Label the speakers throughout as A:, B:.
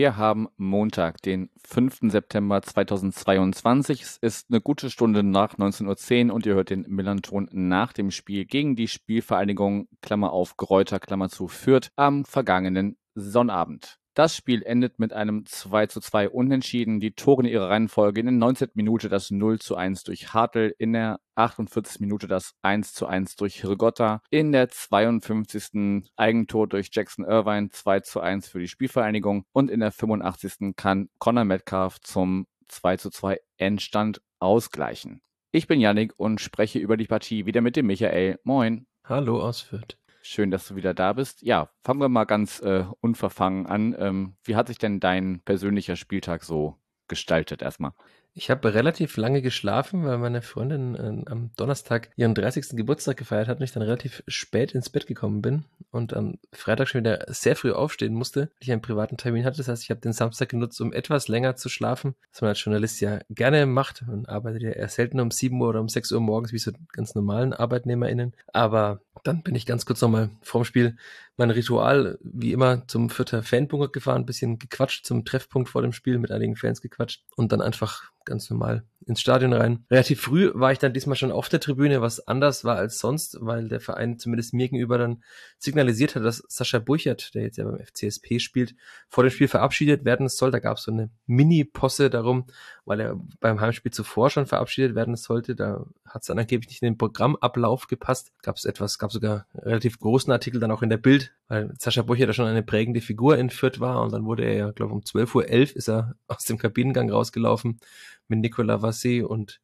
A: wir haben Montag, den 5. September 2022. Es ist eine gute Stunde nach 19.10 Uhr und ihr hört den Millanton nach dem Spiel gegen die Spielvereinigung, Klammer auf, Gräuter, Klammer zu, Fürth am vergangenen Sonnabend. Das Spiel endet mit einem 2 zu 2 Unentschieden. Die Tore in ihrer Reihenfolge in der 19. Minute das 0 zu 1 durch Hartl, in der 48. Minute das 1 zu 1 durch Rigotta, in der 52. Eigentor durch Jackson Irvine 2 zu 1 für die Spielvereinigung und in der 85. kann Conor Metcalf zum 2 zu 2 Endstand ausgleichen. Ich bin Yannick und spreche über die Partie wieder mit dem Michael. Moin.
B: Hallo aus.
A: Schön, dass du wieder da bist. Ja, fangen wir mal ganz äh, unverfangen an. Ähm, wie hat sich denn dein persönlicher Spieltag so gestaltet erstmal?
B: Ich habe relativ lange geschlafen, weil meine Freundin äh, am Donnerstag ihren 30. Geburtstag gefeiert hat und ich dann relativ spät ins Bett gekommen bin und am Freitag schon wieder sehr früh aufstehen musste, weil ich einen privaten Termin hatte. Das heißt, ich habe den Samstag genutzt, um etwas länger zu schlafen, was man als Journalist ja gerne macht. Man arbeitet ja eher selten um 7 Uhr oder um 6 Uhr morgens, wie so ganz normalen ArbeitnehmerInnen. Aber dann bin ich ganz kurz nochmal vorm Spiel mein Ritual, wie immer, zum Vierter Fanbunker gefahren, bisschen gequatscht zum Treffpunkt vor dem Spiel, mit einigen Fans gequatscht und dann einfach ganz normal ins Stadion rein. Relativ früh war ich dann diesmal schon auf der Tribüne, was anders war als sonst, weil der Verein zumindest mir gegenüber dann signalisiert hat, dass Sascha Burchert, der jetzt ja beim FCSP spielt, vor dem Spiel verabschiedet werden soll. Da gab es so eine Mini-Posse darum, weil er beim Heimspiel zuvor schon verabschiedet werden sollte. Da hat es dann angeblich nicht in den Programmablauf gepasst. Gab es etwas, gab sogar relativ großen Artikel dann auch in der Bild, weil Sascha Burchert da schon eine prägende Figur in Fürth war und dann wurde er ja, glaube um 12.11 Uhr ist er aus dem Kabinengang rausgelaufen mit Nicolas Vassé und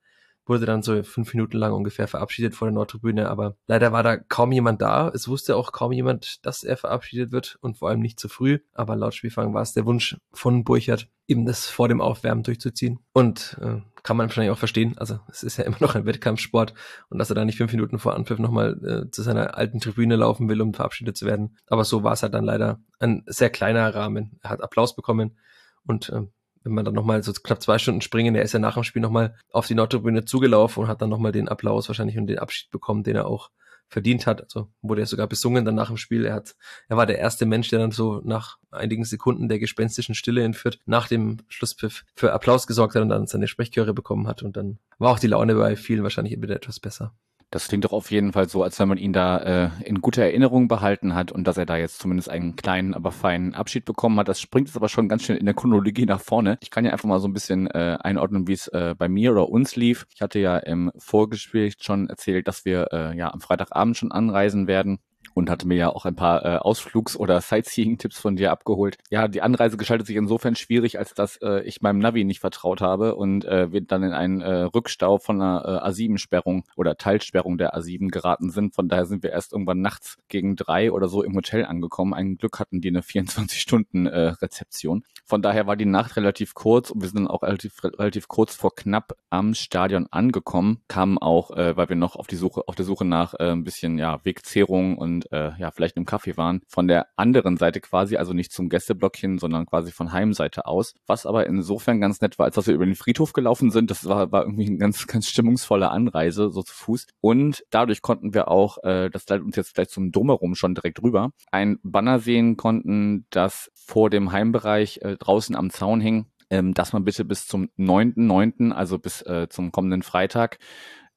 B: wurde dann so fünf Minuten lang ungefähr verabschiedet vor der Nordtribüne, aber leider war da kaum jemand da. Es wusste auch kaum jemand, dass er verabschiedet wird und vor allem nicht zu früh. Aber laut Spielfang war es der Wunsch von Burchard, eben das vor dem Aufwärmen durchzuziehen. Und äh, kann man wahrscheinlich auch verstehen. Also es ist ja immer noch ein Wettkampfsport und dass er da nicht fünf Minuten vor Anpfiff nochmal äh, zu seiner alten Tribüne laufen will, um verabschiedet zu werden. Aber so war es halt dann leider ein sehr kleiner Rahmen. Er hat Applaus bekommen und äh, wenn man dann nochmal so knapp zwei Stunden springen, er ist ja nach dem Spiel nochmal auf die Nordtribüne zugelaufen und hat dann nochmal den Applaus wahrscheinlich und den Abschied bekommen, den er auch verdient hat. Also wurde er sogar besungen dann nach dem Spiel. Er hat, er war der erste Mensch, der dann so nach einigen Sekunden der gespenstischen Stille entführt, nach dem Schlusspfiff für Applaus gesorgt hat und dann seine Sprechchöre bekommen hat. Und dann war auch die Laune bei vielen wahrscheinlich wieder etwas besser.
A: Das klingt doch auf jeden Fall so, als wenn man ihn da äh, in guter Erinnerung behalten hat und dass er da jetzt zumindest einen kleinen, aber feinen Abschied bekommen hat. Das springt jetzt aber schon ganz schön in der Chronologie nach vorne. Ich kann ja einfach mal so ein bisschen äh, einordnen, wie es äh, bei mir oder uns lief. Ich hatte ja im Vorgespräch schon erzählt, dass wir äh, ja am Freitagabend schon anreisen werden und hatte mir ja auch ein paar äh, Ausflugs- oder Sightseeing-Tipps von dir abgeholt. Ja, die Anreise gestaltet sich insofern schwierig, als dass äh, ich meinem Navi nicht vertraut habe und äh, wir dann in einen äh, Rückstau von einer äh, A7-Sperrung oder Teilsperrung der A7 geraten sind. Von daher sind wir erst irgendwann nachts gegen drei oder so im Hotel angekommen. Ein Glück hatten die eine 24-Stunden-Rezeption. Äh, von daher war die Nacht relativ kurz und wir sind dann auch relativ, relativ kurz vor knapp am Stadion angekommen, kamen auch, äh, weil wir noch auf die Suche, auf der Suche nach äh, ein bisschen ja, Wegzehrung und äh, ja vielleicht im Kaffee waren, von der anderen Seite quasi, also nicht zum Gästeblock hin, sondern quasi von Heimseite aus. Was aber insofern ganz nett war, als dass wir über den Friedhof gelaufen sind. Das war, war irgendwie eine ganz, ganz stimmungsvolle Anreise, so zu Fuß. Und dadurch konnten wir auch, äh, das leitet uns jetzt gleich zum Drumherum schon direkt rüber, ein Banner sehen konnten, das vor dem Heimbereich äh, draußen am Zaun hing, ähm, dass man bitte bis zum 9.9., also bis äh, zum kommenden Freitag,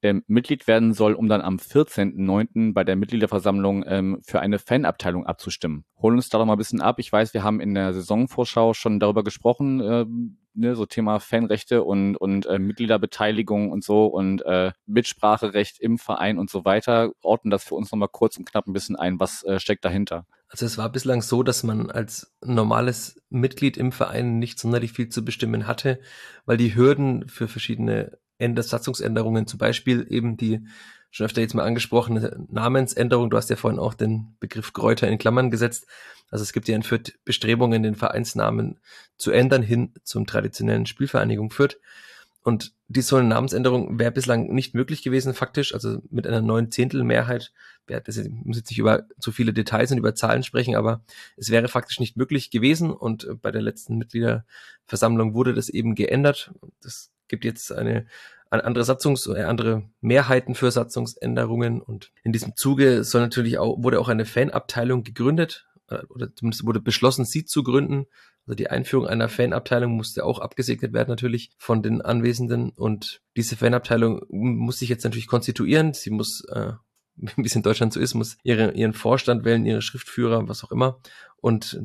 A: ähm, Mitglied werden soll, um dann am 14.09. bei der Mitgliederversammlung ähm, für eine Fanabteilung abzustimmen. Holen uns da doch mal ein bisschen ab. Ich weiß, wir haben in der Saisonvorschau schon darüber gesprochen, äh, ne, so Thema Fanrechte und, und äh, Mitgliederbeteiligung und so und äh, Mitspracherecht im Verein und so weiter. Orten das für uns nochmal kurz und knapp ein bisschen ein. Was äh, steckt dahinter?
B: Also es war bislang so, dass man als normales Mitglied im Verein nicht sonderlich viel zu bestimmen hatte, weil die Hürden für verschiedene Satzungsänderungen, zum Beispiel eben die schon öfter jetzt mal angesprochene Namensänderung. Du hast ja vorhin auch den Begriff Kräuter in Klammern gesetzt. Also es gibt ja in Fürth Bestrebungen, den Vereinsnamen zu ändern hin zum traditionellen Spielvereinigung Fürth. Und die so eine Namensänderung wäre bislang nicht möglich gewesen, faktisch. Also mit einer neun Zehntel Mehrheit, wäre das ich muss jetzt nicht über zu viele Details und über Zahlen sprechen, aber es wäre faktisch nicht möglich gewesen. Und bei der letzten Mitgliederversammlung wurde das eben geändert. Das gibt jetzt eine, eine andere Satzungs, äh, andere Mehrheiten für Satzungsänderungen. Und in diesem Zuge soll natürlich auch, wurde auch eine Fanabteilung gegründet, äh, oder zumindest wurde beschlossen, sie zu gründen. Also die Einführung einer Fanabteilung musste auch abgesegnet werden natürlich von den Anwesenden und diese Fanabteilung muss sich jetzt natürlich konstituieren. Sie muss, äh, wie es in Deutschland so ist, muss ihre, ihren Vorstand wählen, ihre Schriftführer, was auch immer. Und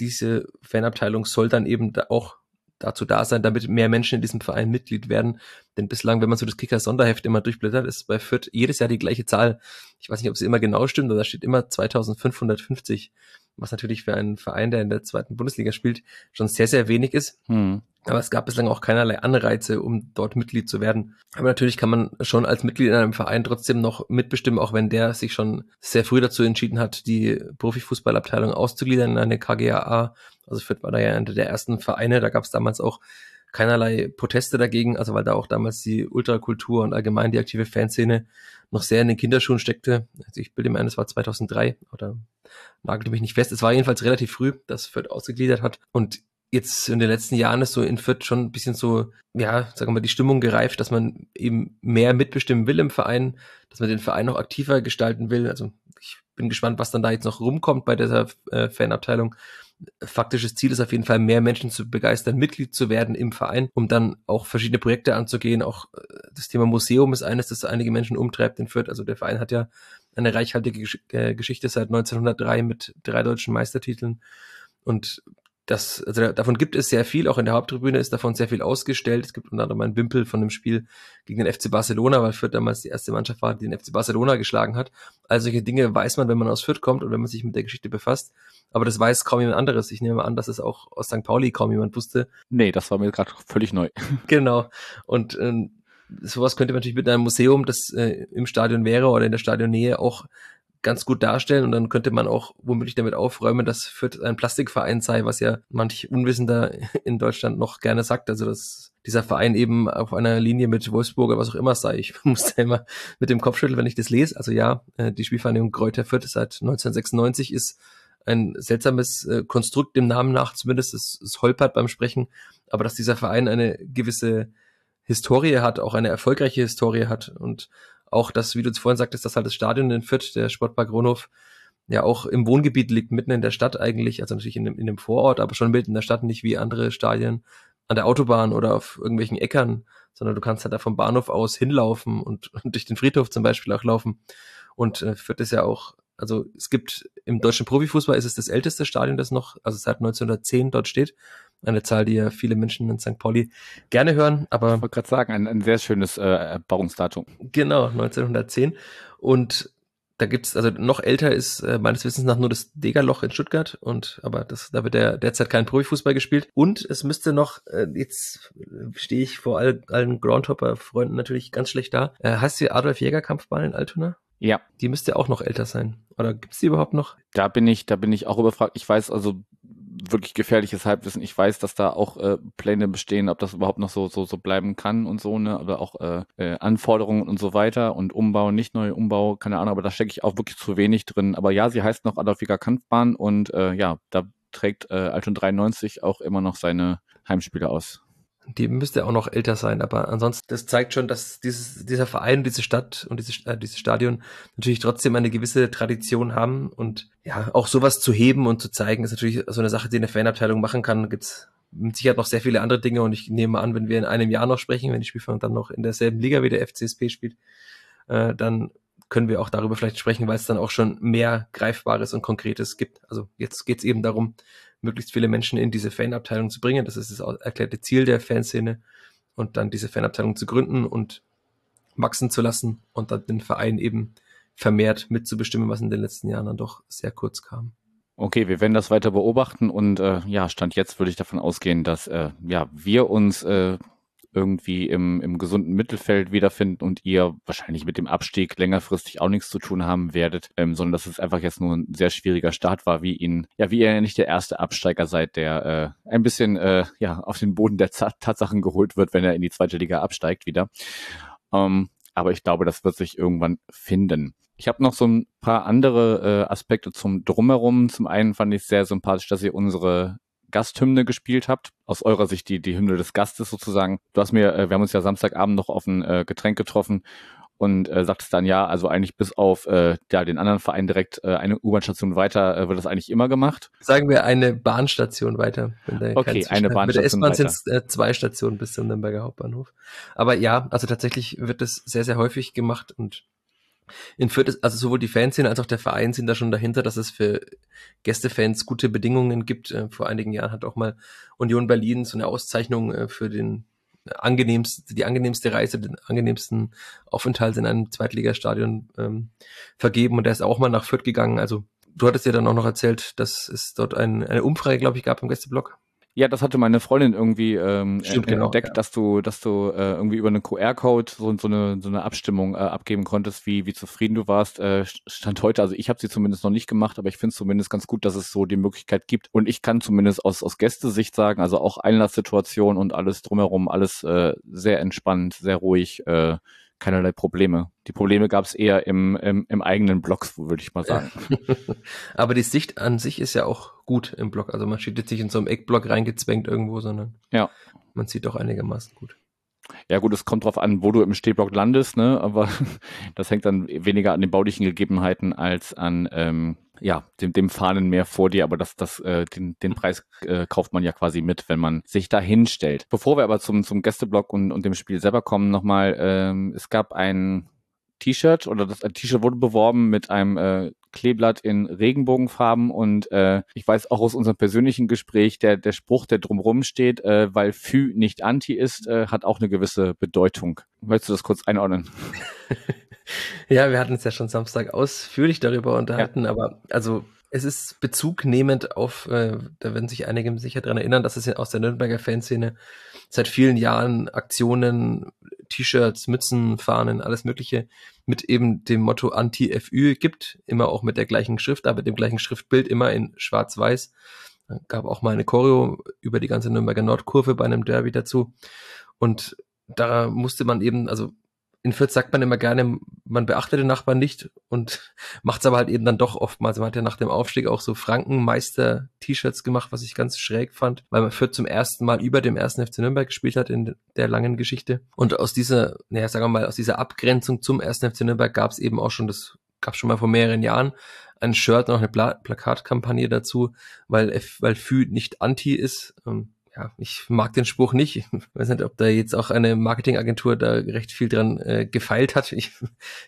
B: diese Fanabteilung soll dann eben da auch dazu da sein, damit mehr Menschen in diesem Verein Mitglied werden. Denn bislang, wenn man so das Kicker-Sonderheft immer durchblättert, ist bei Fürth jedes Jahr die gleiche Zahl. Ich weiß nicht, ob sie immer genau stimmt, aber da steht immer 2550 was natürlich für einen Verein, der in der zweiten Bundesliga spielt, schon sehr, sehr wenig ist. Hm. Aber es gab bislang auch keinerlei Anreize, um dort Mitglied zu werden. Aber natürlich kann man schon als Mitglied in einem Verein trotzdem noch mitbestimmen, auch wenn der sich schon sehr früh dazu entschieden hat, die Profifußballabteilung auszugliedern in eine KGAA. Also Fürth war da ja einer der ersten Vereine. Da gab es damals auch keinerlei Proteste dagegen, also weil da auch damals die Ultrakultur und allgemein die aktive Fanszene noch sehr in den Kinderschuhen steckte. Also ich bilde mir ein, es war 2003 oder nagelte mich nicht fest. Es war jedenfalls relativ früh, dass Fürth ausgegliedert hat und jetzt in den letzten Jahren ist so in Fürth schon ein bisschen so, ja, sagen wir mal, die Stimmung gereift, dass man eben mehr mitbestimmen will im Verein, dass man den Verein noch aktiver gestalten will. Also ich bin gespannt, was dann da jetzt noch rumkommt bei dieser äh, Fanabteilung faktisches Ziel ist auf jeden Fall, mehr Menschen zu begeistern, Mitglied zu werden im Verein, um dann auch verschiedene Projekte anzugehen. Auch äh, das Thema Museum ist eines, das einige Menschen umtreibt in Fürth. Also der Verein hat ja eine reichhaltige äh, Geschichte seit 1903 mit drei deutschen Meistertiteln. Und das, also davon gibt es sehr viel, auch in der Haupttribüne ist davon sehr viel ausgestellt. Es gibt unter anderem einen Wimpel von dem Spiel gegen den FC Barcelona, weil Fürth damals die erste Mannschaft war, die den FC Barcelona geschlagen hat. All solche Dinge weiß man, wenn man aus Fürth kommt und wenn man sich mit der Geschichte befasst. Aber das weiß kaum jemand anderes. Ich nehme an, dass es auch aus St. Pauli kaum jemand wusste.
A: Nee, das war mir gerade völlig neu.
B: genau. Und ähm, sowas könnte man natürlich mit einem Museum, das äh, im Stadion wäre oder in der Stadionnähe auch ganz gut darstellen und dann könnte man auch womöglich damit aufräumen, dass Fürth ein Plastikverein sei, was ja manch Unwissender in Deutschland noch gerne sagt. Also dass dieser Verein eben auf einer Linie mit Wolfsburg oder was auch immer sei. Ich muss da immer mit dem Kopf schütteln, wenn ich das lese. Also ja, äh, die Spielvereinigung Kräuter Fürth seit 1996 ist ein seltsames äh, Konstrukt dem Namen nach, zumindest es, es holpert beim Sprechen, aber dass dieser Verein eine gewisse Historie hat, auch eine erfolgreiche Historie hat und auch das, wie du vorhin sagtest, dass halt das Stadion in Fürth, der Sportpark Ronhof, ja auch im Wohngebiet liegt, mitten in der Stadt eigentlich, also natürlich in dem, in dem Vorort, aber schon mitten in der Stadt, nicht wie andere Stadien an der Autobahn oder auf irgendwelchen Äckern, sondern du kannst halt da vom Bahnhof aus hinlaufen und, und durch den Friedhof zum Beispiel auch laufen. Und äh, Fürth ist ja auch, also es gibt im deutschen Profifußball ist es das älteste Stadion, das noch, also seit 1910 dort steht. Eine Zahl, die ja viele Menschen in St. Pauli gerne hören, aber.
A: Ich wollte gerade sagen, ein, ein sehr schönes äh, Erbauungsdatum.
B: Genau, 1910. Und da gibt's, also noch älter ist äh, meines Wissens nach nur das Degerloch in Stuttgart und aber das, da wird der derzeit kein Profifußball gespielt. Und es müsste noch, äh, jetzt stehe ich vor all, allen Groundhopper-Freunden natürlich ganz schlecht da. Äh, heißt die Adolf Jäger Kampfbahn in Altona?
A: Ja.
B: Die müsste auch noch älter sein. Oder gibt's die überhaupt noch?
A: Da bin ich, da bin ich auch überfragt. Ich weiß also wirklich gefährliches Halbwissen. Ich weiß, dass da auch äh, Pläne bestehen, ob das überhaupt noch so so so bleiben kann und so, ne, aber auch äh, äh, Anforderungen und so weiter und Umbau, nicht neue Umbau, keine Ahnung, aber da stecke ich auch wirklich zu wenig drin. Aber ja, sie heißt noch Adolfiger Kampfbahn und äh, ja, da trägt äh, Alton 93 auch immer noch seine Heimspiele aus.
B: Die müsste auch noch älter sein, aber ansonsten, das zeigt schon, dass dieses, dieser Verein, diese Stadt und diese, äh, dieses Stadion natürlich trotzdem eine gewisse Tradition haben und ja, auch sowas zu heben und zu zeigen, ist natürlich so eine Sache, die eine Fanabteilung machen kann. Gibt's mit Sicherheit noch sehr viele andere Dinge und ich nehme an, wenn wir in einem Jahr noch sprechen, wenn die Spielverein dann noch in derselben Liga wie der FCSP spielt, äh, dann können wir auch darüber vielleicht sprechen, weil es dann auch schon mehr Greifbares und Konkretes gibt. Also jetzt geht's eben darum, möglichst viele Menschen in diese Fanabteilung zu bringen. Das ist das erklärte Ziel der Fanszene. Und dann diese Fanabteilung zu gründen und wachsen zu lassen und dann den Verein eben vermehrt mitzubestimmen, was in den letzten Jahren dann doch sehr kurz kam.
A: Okay, wir werden das weiter beobachten und äh, ja, Stand jetzt würde ich davon ausgehen, dass äh, ja wir uns äh, irgendwie im, im gesunden Mittelfeld wiederfinden und ihr wahrscheinlich mit dem Abstieg längerfristig auch nichts zu tun haben werdet, ähm, sondern dass es einfach jetzt nur ein sehr schwieriger Start war, wie ihn, ja, wie ihr nicht der erste Absteiger seid, der äh, ein bisschen äh, ja auf den Boden der Z Tatsachen geholt wird, wenn er in die zweite Liga absteigt wieder. Ähm, aber ich glaube, das wird sich irgendwann finden. Ich habe noch so ein paar andere äh, Aspekte zum Drumherum. Zum einen fand ich sehr sympathisch, dass ihr unsere Gasthymne gespielt habt. Aus eurer Sicht die, die Hymne des Gastes sozusagen. Du hast mir, äh, wir haben uns ja Samstagabend noch auf ein äh, Getränk getroffen und äh, sagtest dann ja, also eigentlich bis auf äh, ja, den anderen Verein direkt äh, eine U-Bahn-Station weiter äh, wird das eigentlich immer gemacht.
B: Sagen wir eine Bahnstation weiter.
A: okay, eine Bahnstation Mit
B: der S-Bahn sind es äh, zwei Stationen bis zum Nürnberger Hauptbahnhof. Aber ja, also tatsächlich wird das sehr, sehr häufig gemacht und in Fürth ist, also sowohl die Fanszene als auch der Verein sind da schon dahinter, dass es für Gästefans gute Bedingungen gibt. Äh, vor einigen Jahren hat auch mal Union Berlin so eine Auszeichnung äh, für den angenehmste, die angenehmste Reise, den angenehmsten Aufenthalt in einem Zweitligastadion ähm, vergeben und der ist auch mal nach Fürth gegangen. Also du hattest ja dann auch noch erzählt, dass es dort ein, eine Umfrage, glaube ich, gab im Gästeblock.
A: Ja, das hatte meine Freundin irgendwie ähm,
B: Stimmt, genau,
A: entdeckt,
B: ja.
A: dass du, dass du äh, irgendwie über einen QR-Code so, so, eine, so eine Abstimmung äh, abgeben konntest, wie, wie zufrieden du warst. Äh, stand heute, also ich habe sie zumindest noch nicht gemacht, aber ich finde es zumindest ganz gut, dass es so die Möglichkeit gibt. Und ich kann zumindest aus, aus Gästesicht sagen, also auch Einlasssituation und alles drumherum, alles äh, sehr entspannt, sehr ruhig. Äh, keinerlei Probleme. Die Probleme gab es eher im, im, im eigenen Blog, würde ich mal sagen.
B: Aber die Sicht an sich ist ja auch gut im Blog. Also man steht jetzt nicht in so einem Eckblock reingezwängt irgendwo, sondern
A: ja.
B: man sieht doch einigermaßen gut.
A: Ja gut, es kommt drauf an, wo du im Stehblock landest, ne? Aber das hängt dann weniger an den baulichen Gegebenheiten als an ähm, ja, dem, dem Fahnenmeer vor dir, aber das, das, äh, den, den Preis äh, kauft man ja quasi mit, wenn man sich da hinstellt. Bevor wir aber zum, zum Gästeblock und, und dem Spiel selber kommen, nochmal, ähm, es gab ein T-Shirt oder das T-Shirt wurde beworben mit einem äh, Kleeblatt in Regenbogenfarben und äh, ich weiß auch aus unserem persönlichen Gespräch, der, der Spruch, der drumrum steht, äh, weil Fü nicht Anti ist, äh, hat auch eine gewisse Bedeutung. Möchtest du das kurz einordnen?
B: ja, wir hatten uns ja schon Samstag ausführlich darüber unterhalten, ja. aber also es ist bezugnehmend auf, äh, da werden sich einige sicher dran erinnern, dass es aus der Nürnberger Fanszene seit vielen Jahren Aktionen, T-Shirts, Mützen, Fahnen, alles Mögliche mit eben dem Motto Anti-FÜ gibt, immer auch mit der gleichen Schrift, aber dem gleichen Schriftbild, immer in schwarz-weiß. Gab auch mal eine Choreo über die ganze Nürnberger Nordkurve bei einem Derby dazu. Und da musste man eben, also in Fürth sagt man immer gerne, man beachtet den Nachbarn nicht und macht es aber halt eben dann doch oftmals. Man hat ja nach dem Aufstieg auch so Frankenmeister-T-Shirts gemacht, was ich ganz schräg fand, weil man Fürth zum ersten Mal über dem ersten FC Nürnberg gespielt hat in der langen Geschichte. Und aus dieser, naja, sagen wir mal, aus dieser Abgrenzung zum ersten FC Nürnberg gab es eben auch schon, das gab schon mal vor mehreren Jahren, ein Shirt und noch eine Pla Plakatkampagne dazu, weil, weil Fü nicht anti ist. Ähm, ja, ich mag den Spruch nicht. Ich weiß nicht, ob da jetzt auch eine Marketingagentur da recht viel dran äh, gefeilt hat. Ich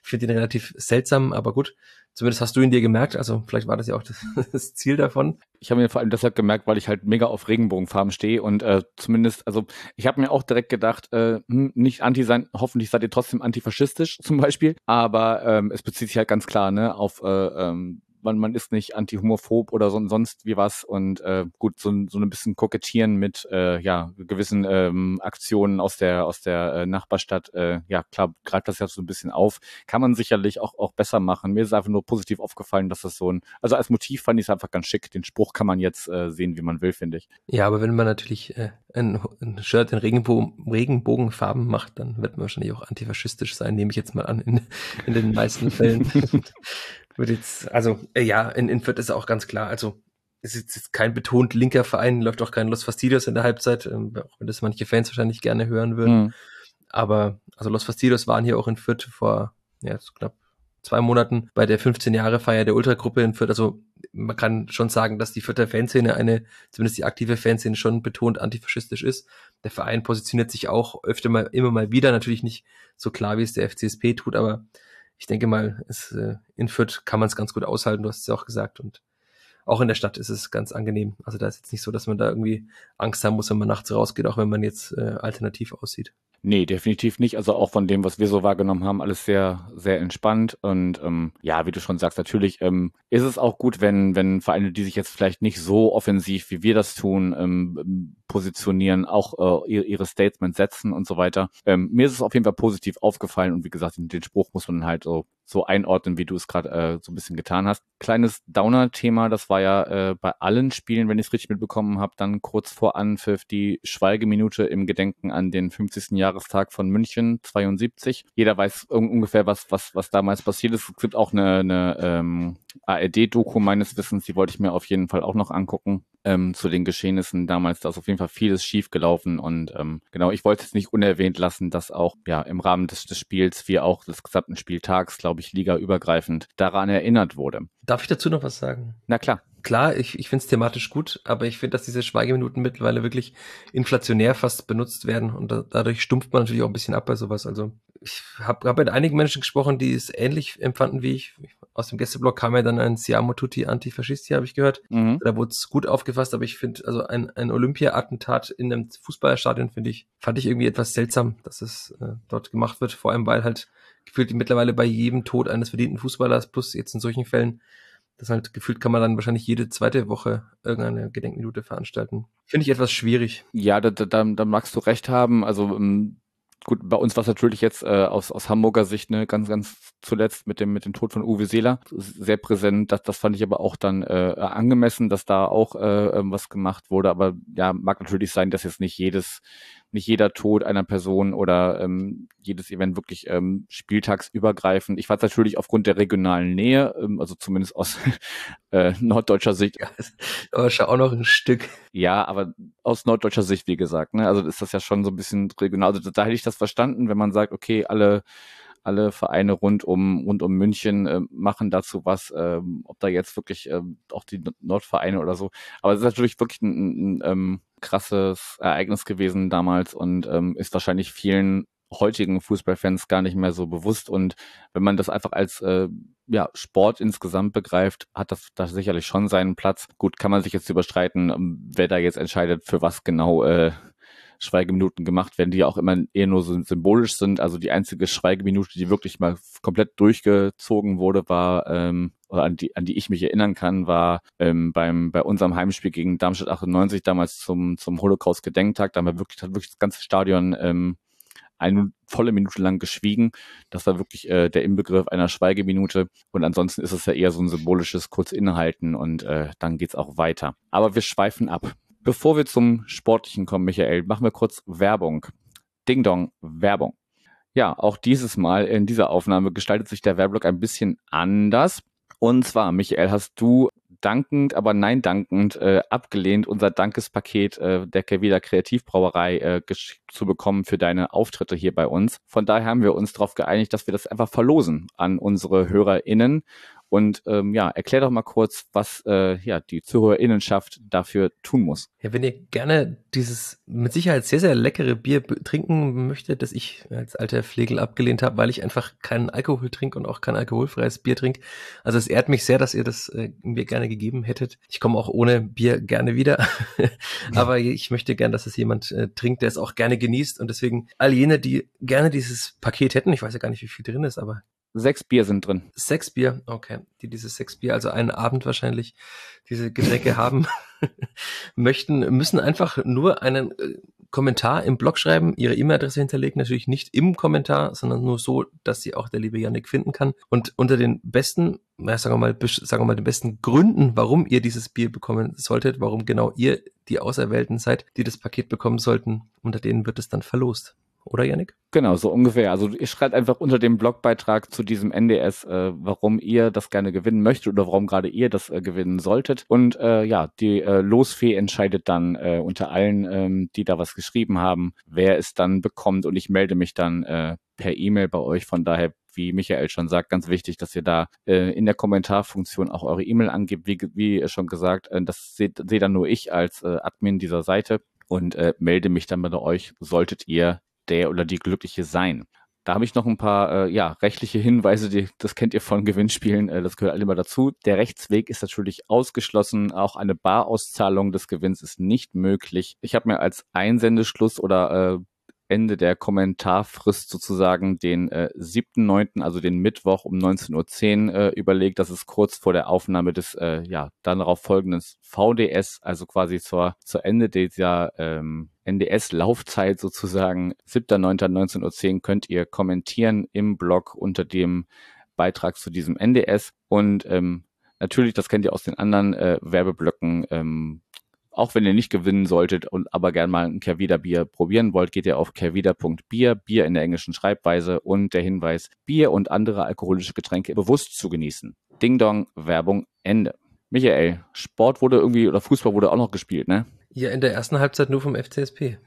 B: finde ihn relativ seltsam, aber gut. Zumindest hast du ihn dir gemerkt. Also vielleicht war das ja auch das, das Ziel davon.
A: Ich habe mir vor allem deshalb gemerkt, weil ich halt mega auf Regenbogenfarben stehe und äh, zumindest, also ich habe mir auch direkt gedacht, äh, hm, nicht anti sein, hoffentlich seid ihr trotzdem antifaschistisch zum Beispiel, aber ähm, es bezieht sich halt ganz klar ne, auf äh, ähm, man, man ist nicht anti-homophob oder so, sonst wie was und äh, gut, so, so ein bisschen kokettieren mit äh, ja, gewissen ähm, Aktionen aus der, aus der äh, Nachbarstadt, äh, ja klar, greift das ja so ein bisschen auf, kann man sicherlich auch, auch besser machen. Mir ist einfach nur positiv aufgefallen, dass das so ein, also als Motiv fand ich es einfach ganz schick. Den Spruch kann man jetzt äh, sehen, wie man will, finde ich.
B: Ja, aber wenn man natürlich äh, ein, ein Shirt in Regenbogen, Regenbogenfarben macht, dann wird man wahrscheinlich auch antifaschistisch sein, nehme ich jetzt mal an, in, in den meisten Fällen. Wird jetzt, also äh, ja, in, in Fürth ist auch ganz klar, also es ist jetzt kein betont linker Verein, läuft auch kein Los Fastidios in der Halbzeit, ähm, auch wenn das manche Fans wahrscheinlich gerne hören würden. Mhm. Aber also Los Fastidios waren hier auch in Fürth vor ja, so knapp zwei Monaten bei der 15 Jahre Feier der Ultragruppe in Fürth. Also man kann schon sagen, dass die Fürther Fanszene eine, zumindest die aktive Fanszene schon betont antifaschistisch ist. Der Verein positioniert sich auch öfter mal, immer mal wieder, natürlich nicht so klar, wie es der FCSP tut, aber ich denke mal, es, äh, in Fürth kann man es ganz gut aushalten, du hast es ja auch gesagt. Und auch in der Stadt ist es ganz angenehm. Also da ist jetzt nicht so, dass man da irgendwie Angst haben muss, wenn man nachts rausgeht, auch wenn man jetzt äh, alternativ aussieht.
A: Nee, definitiv nicht. Also auch von dem, was wir so wahrgenommen haben, alles sehr, sehr entspannt. Und ähm, ja, wie du schon sagst, natürlich ähm, ist es auch gut, wenn, wenn Vereine, die sich jetzt vielleicht nicht so offensiv wie wir das tun, ähm, positionieren, auch äh, ihre, Statements setzen und so weiter. Ähm, mir ist es auf jeden Fall positiv aufgefallen und wie gesagt, den, den Spruch muss man halt so so einordnen, wie du es gerade äh, so ein bisschen getan hast. Kleines Downer-Thema, das war ja äh, bei allen Spielen, wenn ich es richtig mitbekommen habe, dann kurz vor Anpfiff die Schweigeminute im Gedenken an den 50. Jahrestag von München 72. Jeder weiß un ungefähr, was, was, was damals passiert ist. Es gibt auch eine, eine ähm, ARD-Doku meines Wissens, die wollte ich mir auf jeden Fall auch noch angucken ähm, zu den Geschehnissen damals. Da ist auf jeden Fall vieles schiefgelaufen und ähm, genau, ich wollte es nicht unerwähnt lassen, dass auch ja im Rahmen des, des Spiels, wie auch des gesamten Spieltags, glaube ich, ligaübergreifend daran erinnert wurde.
B: Darf ich dazu noch was sagen?
A: Na klar
B: klar, ich, ich finde es thematisch gut, aber ich finde, dass diese Schweigeminuten mittlerweile wirklich inflationär fast benutzt werden und da, dadurch stumpft man natürlich auch ein bisschen ab bei sowas. Also ich habe hab mit einigen Menschen gesprochen, die es ähnlich empfanden wie ich. Aus dem Gästeblog kam ja dann ein Siamo Tutti Antifaschisti, habe ich gehört. Mhm. Da wurde es gut aufgefasst, aber ich finde, also ein, ein Olympia-Attentat in einem Fußballstadion, finde ich, fand ich irgendwie etwas seltsam, dass es äh, dort gemacht wird, vor allem weil halt gefühlt mittlerweile bei jedem Tod eines verdienten Fußballers plus jetzt in solchen Fällen das halt gefühlt kann man dann wahrscheinlich jede zweite Woche irgendeine Gedenkminute veranstalten. Finde ich etwas schwierig.
A: Ja, da, da, da magst du recht haben. Also ähm, gut, bei uns war es natürlich jetzt äh, aus, aus Hamburger Sicht ne, ganz, ganz zuletzt mit dem, mit dem Tod von Uwe Seeler sehr präsent. Das, das fand ich aber auch dann äh, angemessen, dass da auch äh, ähm, was gemacht wurde. Aber ja, mag natürlich sein, dass jetzt nicht jedes nicht jeder Tod einer Person oder ähm, jedes Event wirklich ähm, spieltagsübergreifend. Ich fand es natürlich aufgrund der regionalen Nähe, ähm, also zumindest aus äh, norddeutscher Sicht. Ja,
B: aber schon auch noch ein Stück.
A: Ja, aber aus norddeutscher Sicht, wie gesagt, ne? Also ist das ja schon so ein bisschen regional. Also da hätte ich das verstanden, wenn man sagt, okay, alle alle Vereine rund um rund um München äh, machen dazu was, ähm, ob da jetzt wirklich äh, auch die Nordvereine oder so. Aber es ist natürlich wirklich ein, ein, ein ähm, krasses Ereignis gewesen damals und ähm, ist wahrscheinlich vielen heutigen Fußballfans gar nicht mehr so bewusst. Und wenn man das einfach als äh, ja, Sport insgesamt begreift, hat das da sicherlich schon seinen Platz. Gut, kann man sich jetzt überstreiten, wer da jetzt entscheidet, für was genau äh, Schweigeminuten gemacht werden, die ja auch immer eher nur so symbolisch sind. Also die einzige Schweigeminute, die wirklich mal komplett durchgezogen wurde, war ähm, oder an die, an die ich mich erinnern kann, war ähm, beim bei unserem Heimspiel gegen Darmstadt 98 damals zum zum Holocaust-Gedenktag. Da haben wir wirklich hat wirklich das ganze Stadion ähm, eine volle Minute lang geschwiegen. Das war wirklich äh, der Inbegriff einer Schweigeminute. Und ansonsten ist es ja eher so ein symbolisches kurz innehalten und äh, dann geht's auch weiter. Aber wir schweifen ab. Bevor wir zum Sportlichen kommen, Michael, machen wir kurz Werbung. Ding Dong, Werbung. Ja, auch dieses Mal in dieser Aufnahme gestaltet sich der Werblock ein bisschen anders. Und zwar, Michael, hast du dankend, aber nein dankend äh, abgelehnt, unser Dankespaket äh, der Kevida Kreativbrauerei äh, zu bekommen für deine Auftritte hier bei uns. Von daher haben wir uns darauf geeinigt, dass wir das einfach verlosen an unsere HörerInnen. Und ähm, ja, erklär doch mal kurz, was äh, ja die Zuhörerinnenschaft dafür tun muss.
B: Ja, wenn ihr gerne dieses mit Sicherheit sehr, sehr leckere Bier trinken möchtet, das ich als alter Pflegel abgelehnt habe, weil ich einfach keinen Alkohol trinke und auch kein alkoholfreies Bier trinke. Also es ehrt mich sehr, dass ihr das äh, mir gerne gegeben hättet. Ich komme auch ohne Bier gerne wieder. Aber ich möchte gern, dass es jemand äh, trinkt, der es auch gerne genießt. Und deswegen all jene, die gerne dieses Paket hätten, ich weiß ja gar nicht, wie viel drin ist, aber
A: Sechs Bier sind drin.
B: Sechs Bier, okay. Die diese sechs Bier, also einen Abend wahrscheinlich diese Getränke haben möchten, müssen einfach nur einen äh, Kommentar im Blog schreiben, ihre E-Mail-Adresse hinterlegen, natürlich nicht im Kommentar, sondern nur so, dass sie auch der liebe Yannick finden kann. Und unter den besten, ja, sagen wir mal, sagen wir mal, den besten Gründen, warum ihr dieses Bier bekommen solltet, warum genau ihr die Auserwählten seid, die das Paket bekommen sollten, unter denen wird es dann verlost oder Yannick?
A: Genau, so ungefähr. Also ihr schreibt einfach unter dem Blogbeitrag zu diesem NDS, äh, warum ihr das gerne gewinnen möchtet oder warum gerade ihr das äh, gewinnen solltet. Und äh, ja, die äh, Losfee entscheidet dann äh, unter allen, ähm, die da was geschrieben haben, wer es dann bekommt. Und ich melde mich dann äh, per E-Mail bei euch. Von daher wie Michael schon sagt, ganz wichtig, dass ihr da äh, in der Kommentarfunktion auch eure E-Mail angebt. Wie, wie schon gesagt, äh, das sehe seh dann nur ich als äh, Admin dieser Seite und äh, melde mich dann bei euch, solltet ihr der oder die Glückliche sein. Da habe ich noch ein paar äh, ja, rechtliche Hinweise, die, das kennt ihr von Gewinnspielen, äh, das gehört alle immer dazu. Der Rechtsweg ist natürlich ausgeschlossen, auch eine Barauszahlung des Gewinns ist nicht möglich. Ich habe mir als Einsendeschluss oder äh, Ende der Kommentarfrist sozusagen den äh, 7.9., also den Mittwoch um 19.10 Uhr äh, überlegt. Das ist kurz vor der Aufnahme des äh, ja dann darauf folgenden VDS, also quasi zur, zur Ende dieser ähm, NDS-Laufzeit sozusagen. 7.9.19.10 Uhr könnt ihr kommentieren im Blog unter dem Beitrag zu diesem NDS und ähm, natürlich, das kennt ihr aus den anderen äh, Werbeblöcken, ähm, auch wenn ihr nicht gewinnen solltet und aber gern mal ein Kervida Bier probieren wollt, geht ihr auf kervida.bier, Bier in der englischen Schreibweise und der Hinweis, Bier und andere alkoholische Getränke bewusst zu genießen. Ding Dong, Werbung, Ende. Michael, Sport wurde irgendwie oder Fußball wurde auch noch gespielt, ne?
B: Ja, in der ersten Halbzeit nur vom FCSP.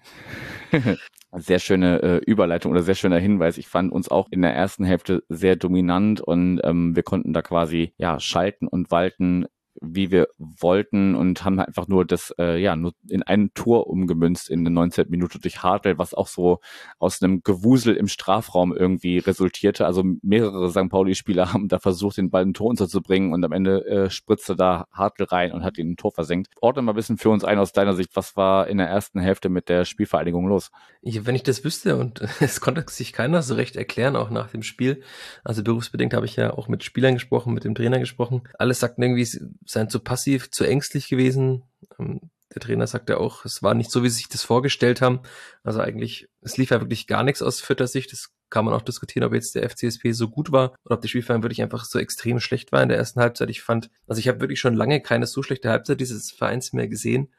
A: sehr schöne äh, Überleitung oder sehr schöner Hinweis. Ich fand uns auch in der ersten Hälfte sehr dominant und ähm, wir konnten da quasi ja schalten und walten wie wir wollten und haben einfach nur das äh, ja nur in ein Tor umgemünzt in der 19. Minute durch Hartwell, was auch so aus einem Gewusel im Strafraum irgendwie resultierte. Also mehrere St. Pauli-Spieler haben da versucht, den Ball in Tor unterzubringen und am Ende äh, spritzte da Hartwell rein und hat ihn ein Tor versenkt. Ordne mal ein bisschen für uns ein aus deiner Sicht, was war in der ersten Hälfte mit der Spielvereinigung los?
B: Ich, wenn ich das wüsste und es konnte sich keiner so recht erklären, auch nach dem Spiel. Also berufsbedingt habe ich ja auch mit Spielern gesprochen, mit dem Trainer gesprochen. Alles sagten irgendwie, seien zu passiv, zu ängstlich gewesen. Ähm, der Trainer sagte auch, es war nicht so, wie sie sich das vorgestellt haben. Also eigentlich, es lief ja wirklich gar nichts aus vierter Sicht. Das kann man auch diskutieren, ob jetzt der FCSP so gut war oder ob der Spielverein wirklich einfach so extrem schlecht war in der ersten Halbzeit. Ich fand, also ich habe wirklich schon lange keine so schlechte Halbzeit dieses Vereins mehr gesehen.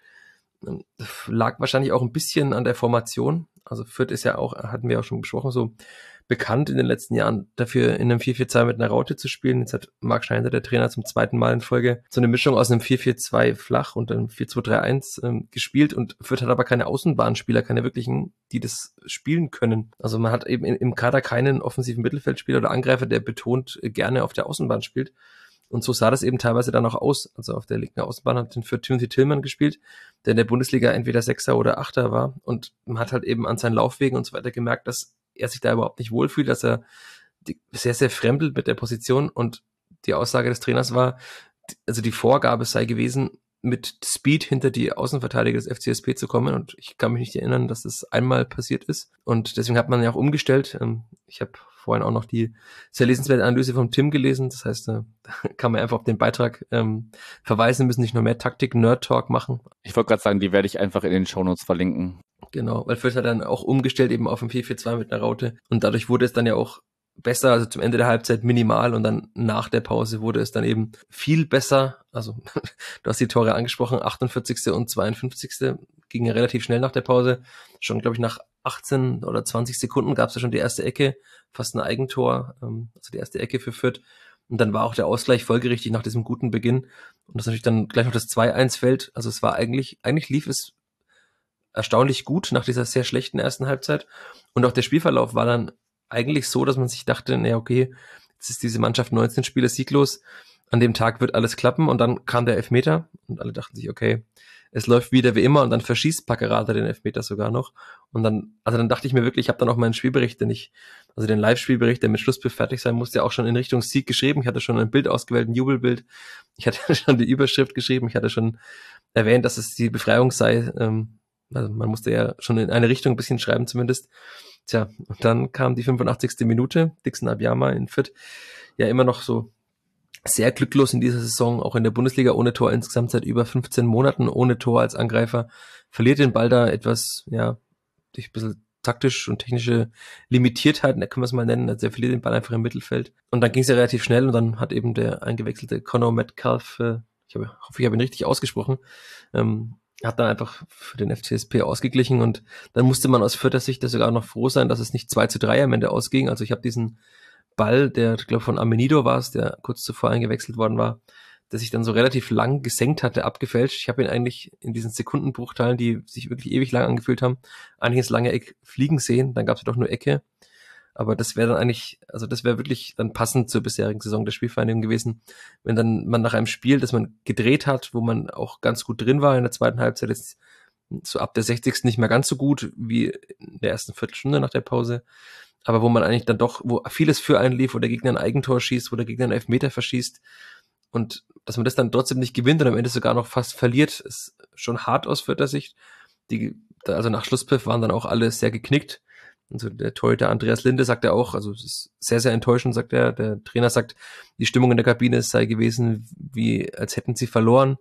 B: Ähm, lag wahrscheinlich auch ein bisschen an der Formation. Also Fürth ist ja auch, hatten wir auch schon besprochen, so bekannt in den letzten Jahren dafür, in einem 4-4-2 mit einer Raute zu spielen. Jetzt hat Marc Schneider, der Trainer, zum zweiten Mal in Folge so eine Mischung aus einem 4-4-2 flach und einem 4-2-3-1 ähm, gespielt und Fürth hat aber keine Außenbahnspieler, keine wirklichen, die das spielen können. Also man hat eben im Kader keinen offensiven Mittelfeldspieler oder Angreifer, der betont gerne auf der Außenbahn spielt. Und so sah das eben teilweise dann auch aus. Also auf der linken Außenbahn hat den für Timothy Tillman gespielt, der in der Bundesliga entweder Sechser oder Achter war. Und man hat halt eben an seinen Laufwegen und so weiter gemerkt, dass er sich da überhaupt nicht wohlfühlt, dass er sehr, sehr fremdelt mit der Position. Und die Aussage des Trainers war, also die Vorgabe sei gewesen, mit Speed hinter die Außenverteidiger des FCSP zu kommen. Und ich kann mich nicht erinnern, dass das einmal passiert ist. Und deswegen hat man ja auch umgestellt. Ähm, ich habe vorhin auch noch die sehr lesenswerte Analyse vom Tim gelesen. Das heißt, da kann man einfach auf den Beitrag ähm, verweisen, müssen nicht nur mehr Taktik-Nerd-Talk machen.
A: Ich wollte gerade sagen, die werde ich einfach in den Shownotes verlinken.
B: Genau, weil Fürth hat dann auch umgestellt eben auf ein 4-4-2 mit einer Raute. Und dadurch wurde es dann ja auch besser, also zum Ende der Halbzeit minimal und dann nach der Pause wurde es dann eben viel besser. Also du hast die Tore angesprochen, 48. und 52. ging ja relativ schnell nach der Pause. Schon, glaube ich, nach 18 oder 20 Sekunden gab es ja schon die erste Ecke, fast ein Eigentor, ähm, also die erste Ecke für Fürth. Und dann war auch der Ausgleich folgerichtig nach diesem guten Beginn. Und das natürlich dann gleich noch das 2-1 fällt. Also es war eigentlich, eigentlich lief es erstaunlich gut nach dieser sehr schlechten ersten Halbzeit. Und auch der Spielverlauf war dann eigentlich so, dass man sich dachte, naja, okay, jetzt ist diese Mannschaft 19 Spiele sieglos, an dem Tag wird alles klappen und dann kam der Elfmeter und alle dachten sich, okay, es läuft wieder wie immer und dann verschießt Packerada den Elfmeter sogar noch und dann, also dann dachte ich mir wirklich, ich habe dann auch meinen Spielbericht, den ich, also den Live-Spielbericht, der mit Schlusspfiff fertig sein musste, auch schon in Richtung Sieg geschrieben. Ich hatte schon ein Bild ausgewählt, ein Jubelbild. Ich hatte schon die Überschrift geschrieben. Ich hatte schon erwähnt, dass es die Befreiung sei. Ähm, also man musste ja schon in eine Richtung ein bisschen schreiben zumindest. Tja, und dann kam die 85. Minute, Dixon Abiyama in Fürth, ja immer noch so sehr glücklos in dieser Saison, auch in der Bundesliga ohne Tor, insgesamt seit über 15 Monaten ohne Tor als Angreifer, verliert den Ball da etwas, ja, durch ein bisschen taktisch und technische Limitiertheit, da können wir es mal nennen, also er verliert den Ball einfach im Mittelfeld. Und dann ging es ja relativ schnell und dann hat eben der eingewechselte Conor Metcalf, äh, ich hoffe, ich habe ihn richtig ausgesprochen, ähm, hat dann einfach für den FCSP ausgeglichen und dann musste man aus vierter Sicht sogar noch froh sein, dass es nicht 2 zu 3 am Ende ausging. Also ich habe diesen Ball, der, glaube von Amenido war es, der kurz zuvor eingewechselt worden war, der sich dann so relativ lang gesenkt hatte, abgefälscht. Ich habe ihn eigentlich in diesen Sekundenbruchteilen, die sich wirklich ewig lang angefühlt haben, eigentlich ins lange Eck fliegen sehen. Dann gab es doch nur Ecke. Aber das wäre dann eigentlich, also das wäre wirklich dann passend zur bisherigen Saison der Spielvereinigung gewesen, wenn dann man nach einem Spiel, das man gedreht hat, wo man auch ganz gut drin war in der zweiten Halbzeit, ist so ab der 60. nicht mehr ganz so gut wie in der ersten Viertelstunde nach der Pause, aber wo man eigentlich dann doch, wo vieles für einen lief, wo der Gegner ein Eigentor schießt, wo der Gegner einen Elfmeter verschießt und dass man das dann trotzdem nicht gewinnt und am Ende sogar noch fast verliert, ist schon hart aus vierter Sicht. Die, also nach Schlusspfiff waren dann auch alle sehr geknickt Also der Torhüter Andreas Linde sagt er auch, also es ist sehr, sehr enttäuschend, sagt er. Der Trainer sagt, die Stimmung in der Kabine sei gewesen, wie als hätten sie verloren.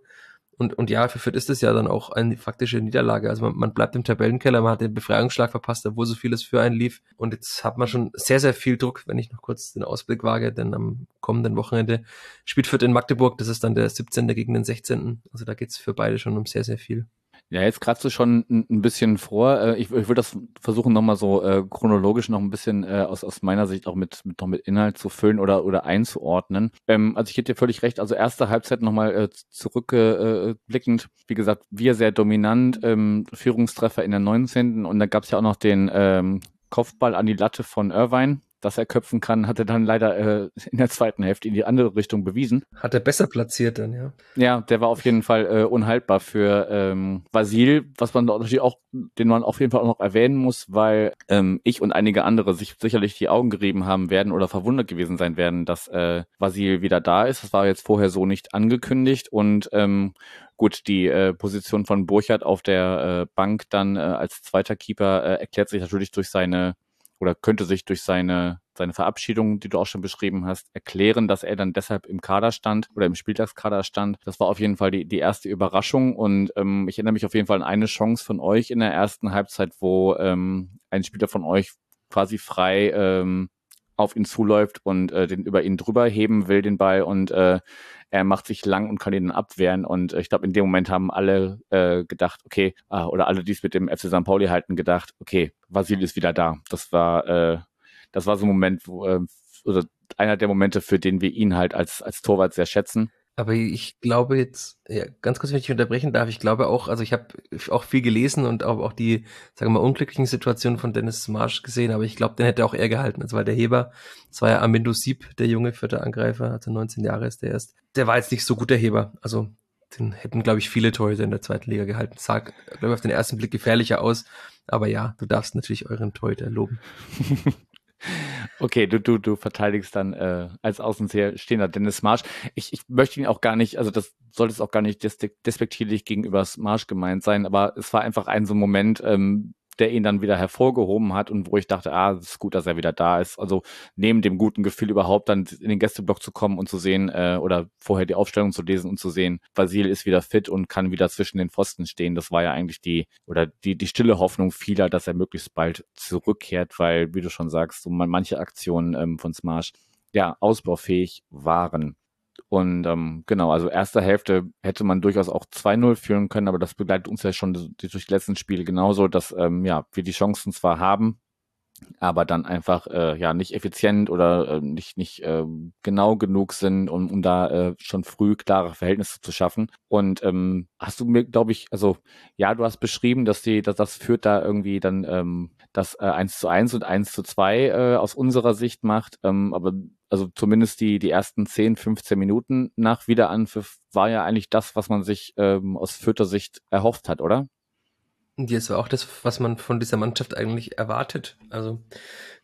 B: Und, und ja, für Fürth ist es ja dann auch eine faktische Niederlage. Also man, man bleibt im Tabellenkeller, man hat den Befreiungsschlag verpasst, obwohl so vieles für einen lief. Und jetzt hat man schon sehr, sehr viel Druck, wenn ich noch kurz den Ausblick wage, denn am kommenden Wochenende spielt Fürth in Magdeburg. Das ist dann der 17. gegen den 16. Also da geht's für beide schon um sehr, sehr viel.
A: Ja, jetzt kratzt du schon ein, bisschen vor. Äh, ich, ich würde das versuchen, nochmal so äh, chronologisch noch ein bisschen äh, aus, aus meiner Sicht auch mit, mit noch mit Inhalt zu füllen oder, oder einzuordnen. Ähm, also ich hätte dir völlig recht. Also erste Halbzeit nochmal äh, zurückblickend. Äh, Wie gesagt, wir sehr dominant, ähm, Führungstreffer in der 19. Und dann gab es ja auch noch den ähm, Kopfball an die Latte von Irvine dass er köpfen kann, hat er dann leider äh, in der zweiten Hälfte in die andere Richtung bewiesen.
B: Hat er besser platziert dann, ja.
A: Ja, der war auf jeden Fall äh, unhaltbar für ähm, Vasil, was man natürlich auch, den man auf jeden Fall auch noch erwähnen muss, weil ähm, ich und einige andere sich sicherlich die Augen gerieben haben werden oder verwundert gewesen sein werden, dass äh, Vasil wieder da ist. Das war jetzt vorher so nicht angekündigt und ähm, gut, die äh, Position von Burchardt auf der äh, Bank dann äh, als zweiter Keeper äh, erklärt sich natürlich durch seine oder könnte sich durch seine, seine Verabschiedung, die du auch schon beschrieben hast, erklären, dass er dann deshalb im Kader stand oder im Spieltagskader stand. Das war auf jeden Fall die, die erste Überraschung und ähm, ich erinnere mich auf jeden Fall an eine Chance von euch in der ersten Halbzeit, wo ähm, ein Spieler von euch quasi frei ähm, auf ihn zuläuft und äh, den über ihn drüber heben will, den Ball und äh, er macht sich lang und kann ihn dann abwehren. Und äh, ich glaube, in dem Moment haben alle äh, gedacht, okay, ah, oder alle, die es mit dem FC St. Pauli halten, gedacht, okay, Vasil ist wieder da. Das war, äh, das war so ein Moment, wo, äh, oder einer der Momente, für den wir ihn halt als, als Torwart sehr schätzen.
B: Aber ich glaube jetzt, ja, ganz kurz, wenn ich unterbrechen darf, ich glaube auch, also ich habe auch viel gelesen und auch, auch die, sagen wir mal, unglücklichen Situationen von Dennis Marsch gesehen, aber ich glaube, den hätte auch er gehalten. Also weil der Heber, das war ja Amindo Sieb, der junge vierte Angreifer, also 19 Jahre ist der erst, der war jetzt nicht so gut der Heber. Also den hätten, glaube ich, viele Torhüter in der zweiten Liga gehalten. Sah, glaube ich, auf den ersten Blick gefährlicher aus. Aber ja, du darfst natürlich euren Torhüter loben.
A: Okay, du, du, du verteidigst dann äh, als Außenseher stehender Dennis Marsch. Ich, ich möchte ihn auch gar nicht, also das sollte es auch gar nicht despektierlich gegenüber Marsch gemeint sein, aber es war einfach ein so Moment, ähm, der ihn dann wieder hervorgehoben hat und wo ich dachte, ah, es ist gut, dass er wieder da ist. Also neben dem guten Gefühl überhaupt dann in den Gästeblock zu kommen und zu sehen äh, oder vorher die Aufstellung zu lesen und zu sehen, Basil ist wieder fit und kann wieder zwischen den Pfosten stehen. Das war ja eigentlich die oder die die stille Hoffnung vieler, dass er möglichst bald zurückkehrt, weil wie du schon sagst, so manche Aktionen ähm, von Smash ja ausbaufähig waren. Und ähm, genau, also erste Hälfte hätte man durchaus auch 2-0 führen können, aber das begleitet uns ja schon durch die letzten Spiele genauso, dass ähm, ja, wir die Chancen zwar haben, aber dann einfach äh, ja nicht effizient oder äh, nicht nicht äh, genau genug sind, um, um da äh, schon früh klare Verhältnisse zu schaffen. Und ähm, hast du mir, glaube ich, also ja, du hast beschrieben, dass die, dass das führt da irgendwie dann ähm, das äh, 1 zu 1 und 1 zu 2 äh, aus unserer Sicht macht. Ähm, aber also zumindest die, die ersten 10, 15 Minuten nach Wiederanpfiff war ja eigentlich das, was man sich ähm, aus Fürther Sicht erhofft hat, oder?
B: Ja, es war auch das, was man von dieser Mannschaft eigentlich erwartet. Also,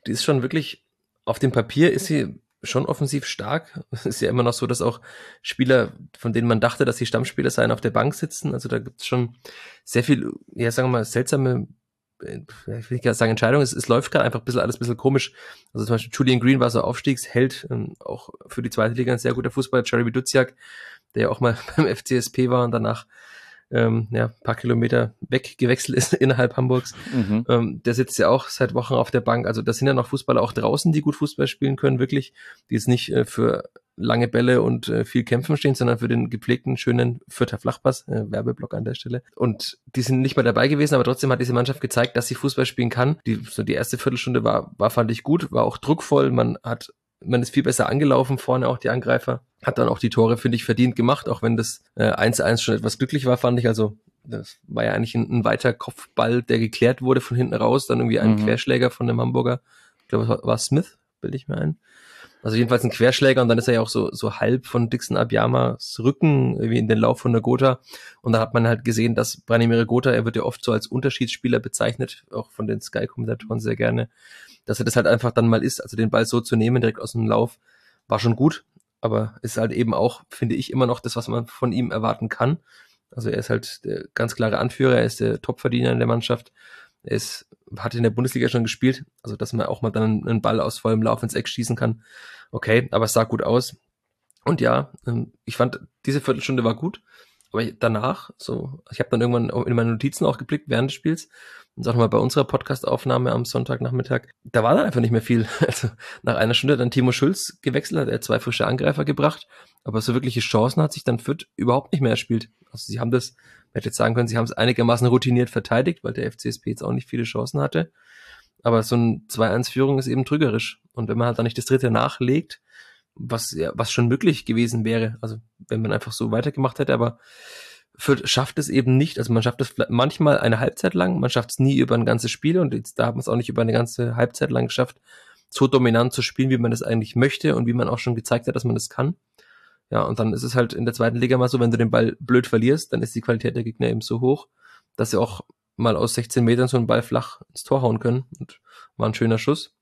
B: die ist schon wirklich, auf dem Papier ist sie schon offensiv stark. Es ist ja immer noch so, dass auch Spieler, von denen man dachte, dass sie Stammspieler seien, auf der Bank sitzen. Also da gibt es schon sehr viel, ja, sagen wir mal, seltsame ich will nicht sagen Entscheidung, es, es läuft gerade einfach ein bisschen alles ein bisschen komisch. Also zum Beispiel Julian Green war so Aufstiegsheld, ähm, auch für die zweite Liga ein sehr guter Fußballer, Jeremy Duziak, der ja auch mal beim FCSP war und danach ähm, ja, paar Kilometer weggewechselt ist innerhalb Hamburgs. Mhm. Ähm, der sitzt ja auch seit Wochen auf der Bank. Also das sind ja noch Fußballer auch draußen, die gut Fußball spielen können, wirklich, die jetzt nicht äh, für lange Bälle und äh, viel Kämpfen stehen, sondern für den gepflegten, schönen Vierter Flachpass, äh, Werbeblock an der Stelle. Und die sind nicht mal dabei gewesen, aber trotzdem hat diese Mannschaft gezeigt, dass sie Fußball spielen kann. Die, so die erste Viertelstunde war, war, fand ich gut, war auch druckvoll. Man hat, man ist viel besser angelaufen, vorne auch die Angreifer. Hat dann auch die Tore, finde ich, verdient gemacht, auch wenn das äh, 1-1 schon etwas glücklich war, fand ich. Also das war ja eigentlich ein, ein weiter Kopfball, der geklärt wurde von hinten raus, dann irgendwie ein mhm. Querschläger von dem Hamburger. Ich glaube, es war, war Smith, bilde ich mir ein. Also jedenfalls ein Querschläger und dann ist er ja auch so, so halb von Dixon Abyamas Rücken wie in den Lauf von der Gotha. Und da hat man halt gesehen, dass Branimir Gotha, er wird ja oft so als Unterschiedsspieler bezeichnet, auch von den Sky-Kommentatoren sehr gerne, dass er das halt einfach dann mal ist. Also den Ball so zu nehmen direkt aus dem Lauf war schon gut, aber ist halt eben auch, finde ich, immer noch das, was man von ihm erwarten kann. Also er ist halt der ganz klare Anführer, er ist der Topverdiener in der Mannschaft. Er ist hat in der Bundesliga schon gespielt, also dass man auch mal dann einen Ball aus vollem Lauf ins Eck schießen kann. Okay, aber es sah gut aus. Und ja, ähm, ich fand, diese Viertelstunde war gut. Aber danach, so, ich habe dann irgendwann in meine Notizen auch geblickt während des Spiels und auch nochmal bei unserer Podcast-Aufnahme am Sonntagnachmittag, da war dann einfach nicht mehr viel. Also nach einer Stunde dann Timo Schulz gewechselt, hat er zwei frische Angreifer gebracht, aber so wirkliche Chancen hat sich dann Fürth überhaupt nicht mehr erspielt. Also sie haben das, man hätte jetzt sagen können, sie haben es einigermaßen routiniert verteidigt, weil der FCSP jetzt auch nicht viele Chancen hatte. Aber so ein 2-1-Führung ist eben trügerisch. Und wenn man halt dann nicht das dritte nachlegt, was ja, was schon möglich gewesen wäre, also wenn man einfach so weitergemacht hätte, aber Fürth schafft es eben nicht, also man schafft es manchmal eine Halbzeit lang, man schafft es nie über ein ganzes Spiel und jetzt, da hat man es auch nicht über eine ganze Halbzeit lang geschafft, so dominant zu spielen, wie man das eigentlich möchte und wie man auch schon gezeigt hat, dass man das kann. Ja, und dann ist es halt in der zweiten Liga mal so, wenn du den Ball blöd verlierst, dann ist die Qualität der Gegner eben so hoch, dass sie auch mal aus 16 Metern so einen Ball flach ins Tor hauen können und war ein schöner Schuss.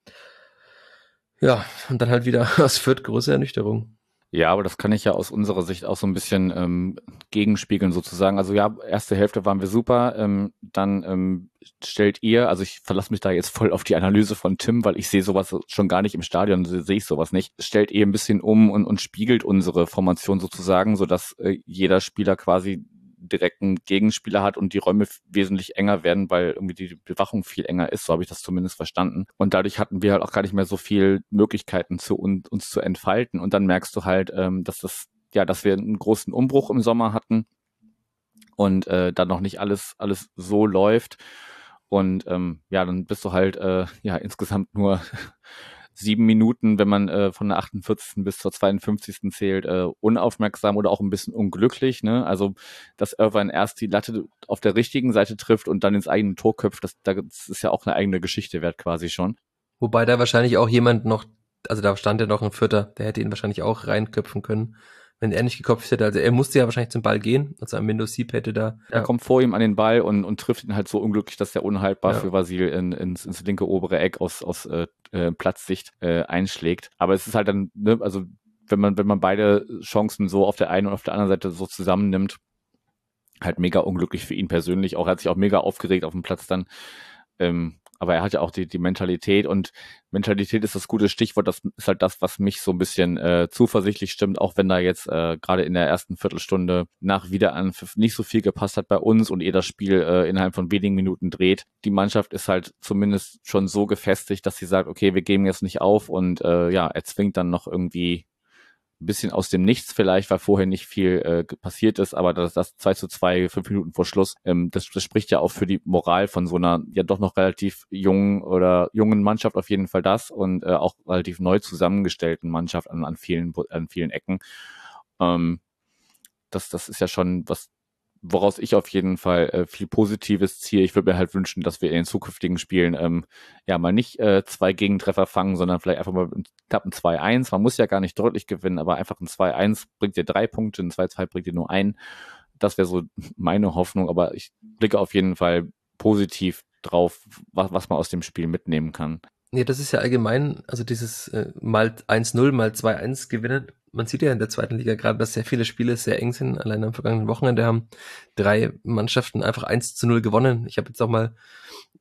B: Ja, und dann halt wieder aus Fürth große Ernüchterung.
A: Ja, aber das kann ich ja aus unserer Sicht auch so ein bisschen ähm, gegenspiegeln sozusagen. Also ja, erste Hälfte waren wir super. Ähm, dann ähm, stellt ihr, also ich verlasse mich da jetzt voll auf die Analyse von Tim, weil ich sehe sowas schon gar nicht im Stadion, sehe ich sowas nicht. Stellt ihr ein bisschen um und, und spiegelt unsere Formation sozusagen, sodass äh, jeder Spieler quasi direkten Gegenspieler hat und die Räume wesentlich enger werden, weil irgendwie die Bewachung viel enger ist, so habe ich das zumindest verstanden. Und dadurch hatten wir halt auch gar nicht mehr so viel Möglichkeiten zu uns, uns zu entfalten. Und dann merkst du halt, ähm, dass das, ja, dass wir einen großen Umbruch im Sommer hatten und äh, dann noch nicht alles, alles so läuft. Und ähm, ja, dann bist du halt äh, ja insgesamt nur sieben Minuten, wenn man äh, von der 48. bis zur 52. zählt, äh, unaufmerksam oder auch ein bisschen unglücklich. Ne? Also, dass Irvine erst die Latte auf der richtigen Seite trifft und dann ins eigene Tor köpft, das, das ist ja auch eine eigene Geschichte wert quasi schon.
B: Wobei da wahrscheinlich auch jemand noch, also da stand ja noch ein Vierter, der hätte ihn wahrscheinlich auch reinköpfen können wenn er nicht gekopft hätte. Also er musste ja wahrscheinlich zum Ball gehen. Also am Windows Sieb hätte da.
A: Er kommt vor ihm an den Ball und, und trifft ihn halt so unglücklich, dass er unhaltbar ja. für Vasil in, ins, ins linke obere Eck aus, aus äh, äh, Platzsicht äh, einschlägt. Aber es ist halt dann, ne, also wenn man, wenn man beide Chancen so auf der einen und auf der anderen Seite so zusammennimmt, halt mega unglücklich für ihn persönlich. Auch er hat sich auch mega aufgeregt auf dem Platz dann. Ähm, aber er hat ja auch die, die Mentalität und Mentalität ist das gute Stichwort. Das ist halt das, was mich so ein bisschen äh, zuversichtlich stimmt, auch wenn da jetzt äh, gerade in der ersten Viertelstunde nach Wiederanpfiff nicht so viel gepasst hat bei uns und ihr das Spiel äh, innerhalb von wenigen Minuten dreht. Die Mannschaft ist halt zumindest schon so gefestigt, dass sie sagt, okay, wir geben jetzt nicht auf und äh, ja, er zwingt dann noch irgendwie bisschen aus dem Nichts vielleicht, weil vorher nicht viel äh, passiert ist, aber das, das 2 zu 2, fünf Minuten vor Schluss, ähm, das, das spricht ja auch für die Moral von so einer ja doch noch relativ jungen oder jungen Mannschaft auf jeden Fall das und äh, auch relativ neu zusammengestellten Mannschaft an, an vielen an vielen Ecken. Ähm, das, das ist ja schon was woraus ich auf jeden Fall äh, viel Positives ziehe. Ich würde mir halt wünschen, dass wir in den zukünftigen Spielen ähm, ja mal nicht äh, zwei Gegentreffer fangen, sondern vielleicht einfach mal knapp ein 2-1. Man muss ja gar nicht deutlich gewinnen, aber einfach ein 2-1 bringt dir drei Punkte, ein 2-2 bringt dir nur ein. Das wäre so meine Hoffnung, aber ich blicke auf jeden Fall positiv drauf, was, was man aus dem Spiel mitnehmen kann.
B: Nee, das ist ja allgemein, also dieses äh, mal 1-0, mal 2-1 gewinnen. Man sieht ja in der zweiten Liga gerade, dass sehr viele Spiele sehr eng sind. Allein am vergangenen Wochenende haben drei Mannschaften einfach 1 zu 0 gewonnen. Ich habe jetzt auch mal